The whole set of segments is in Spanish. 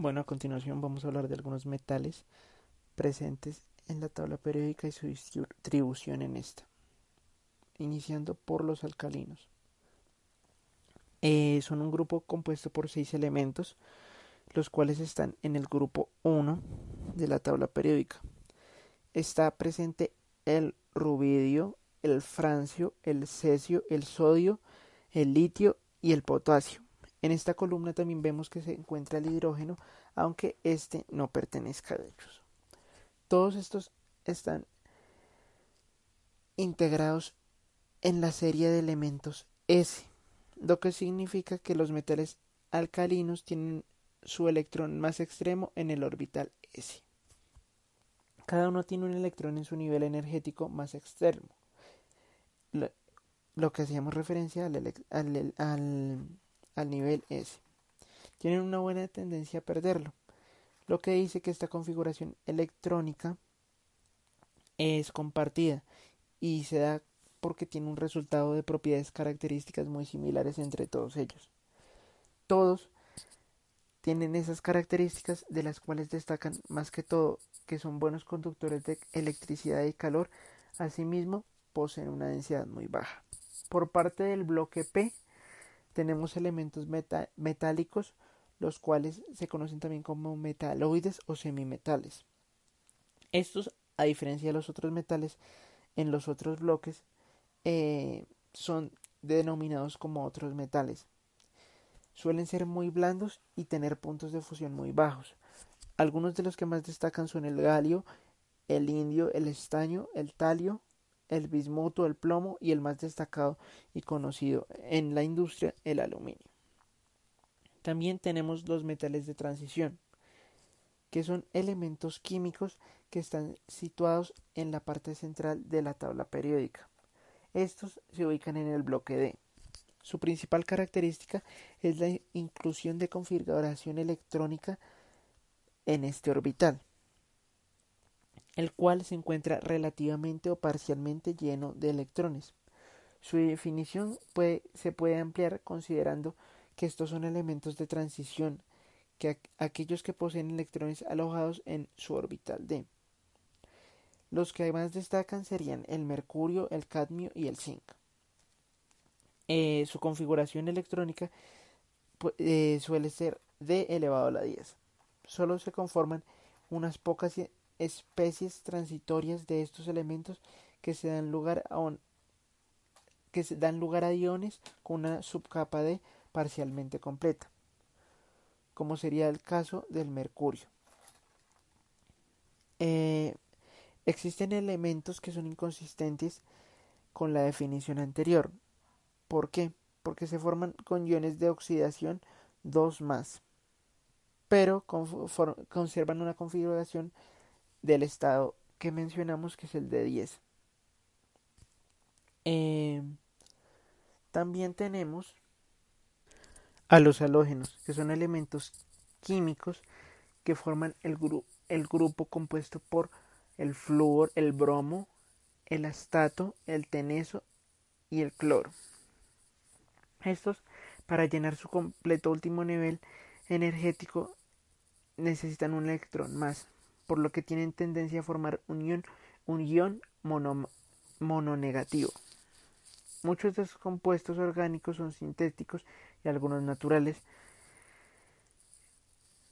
Bueno, a continuación vamos a hablar de algunos metales presentes en la tabla periódica y su distribución en esta, iniciando por los alcalinos. Eh, son un grupo compuesto por seis elementos, los cuales están en el grupo 1 de la tabla periódica. Está presente el rubidio, el francio, el cesio, el sodio, el litio y el potasio. En esta columna también vemos que se encuentra el hidrógeno, aunque este no pertenezca a ellos. Todos estos están integrados en la serie de elementos S, lo que significa que los metales alcalinos tienen su electrón más extremo en el orbital S. Cada uno tiene un electrón en su nivel energético más extremo, lo, que hacíamos referencia al, nivel S. Tienen una buena tendencia a perderlo, lo que dice que esta configuración electrónica es compartida y se da porque tiene un resultado de propiedades características muy similares entre todos ellos. Todos tienen esas características de las cuales destacan más que todo que son buenos conductores de electricidad y calor, asimismo poseen una densidad muy baja. Por parte del bloque P tenemos elementos metálicos, los cuales se conocen también como metaloides o semimetales. Estos, a diferencia de los otros metales, en los otros bloques eh, son denominados como otros metales. Suelen ser muy blandos y tener puntos de fusión muy bajos. Algunos de los que más destacan son el galio, el indio, el estaño, el talio, el bismuto, el plomo y el más destacado y conocido en la industria, el aluminio. También tenemos los metales de transición, que son elementos químicos que están situados en la parte central de la tabla periódica. Estos se ubican en el bloque D. Su principal característica es la inclusión de configuración electrónica en este orbital el cual se encuentra relativamente o parcialmente lleno de electrones. Su definición se puede ampliar considerando que estos son elementos de transición, que aquellos que poseen electrones alojados en su orbital D. Los que más destacan serían el mercurio, el cadmio y el zinc. Eh, su configuración electrónica eh, suele ser D elevado a la 10. Solo se conforman unas pocas especies transitorias de estos elementos que se dan lugar a que se dan lugar a iones con una subcapa de parcialmente completa, como sería el caso del mercurio. Eh, existen elementos que son inconsistentes con la definición anterior. ¿Por qué? Porque se forman con iones de oxidación 2 más, pero conservan una configuración del estado que mencionamos que es el de 10. Eh, también tenemos a los halógenos, que son elementos químicos que forman el, el grupo compuesto por el flúor, el bromo, el astato, el teneso y el cloro. Estos, para llenar su completo último nivel energético, necesitan un electrón más por lo que tienen tendencia a formar un ion, un mononegativo. Muchos de estos compuestos orgánicos son sintéticos y algunos naturales.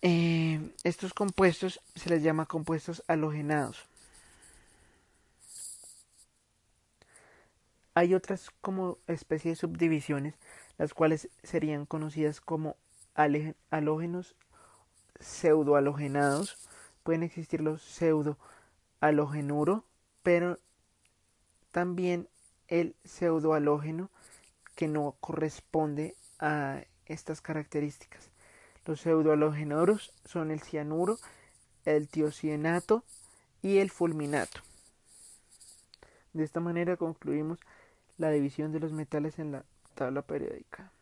Eh, estos compuestos se les llama compuestos halogenados. Hay otras como especies de subdivisiones, las cuales serían conocidas como halógenos pseudohalogenados pueden existir los pseudo halogenuro, pero también el pseudohalógeno que no corresponde a estas características. Los pseudohalogenoros son el cianuro, el tiocianato y el fulminato. De esta manera concluimos la división de los metales en la tabla periódica.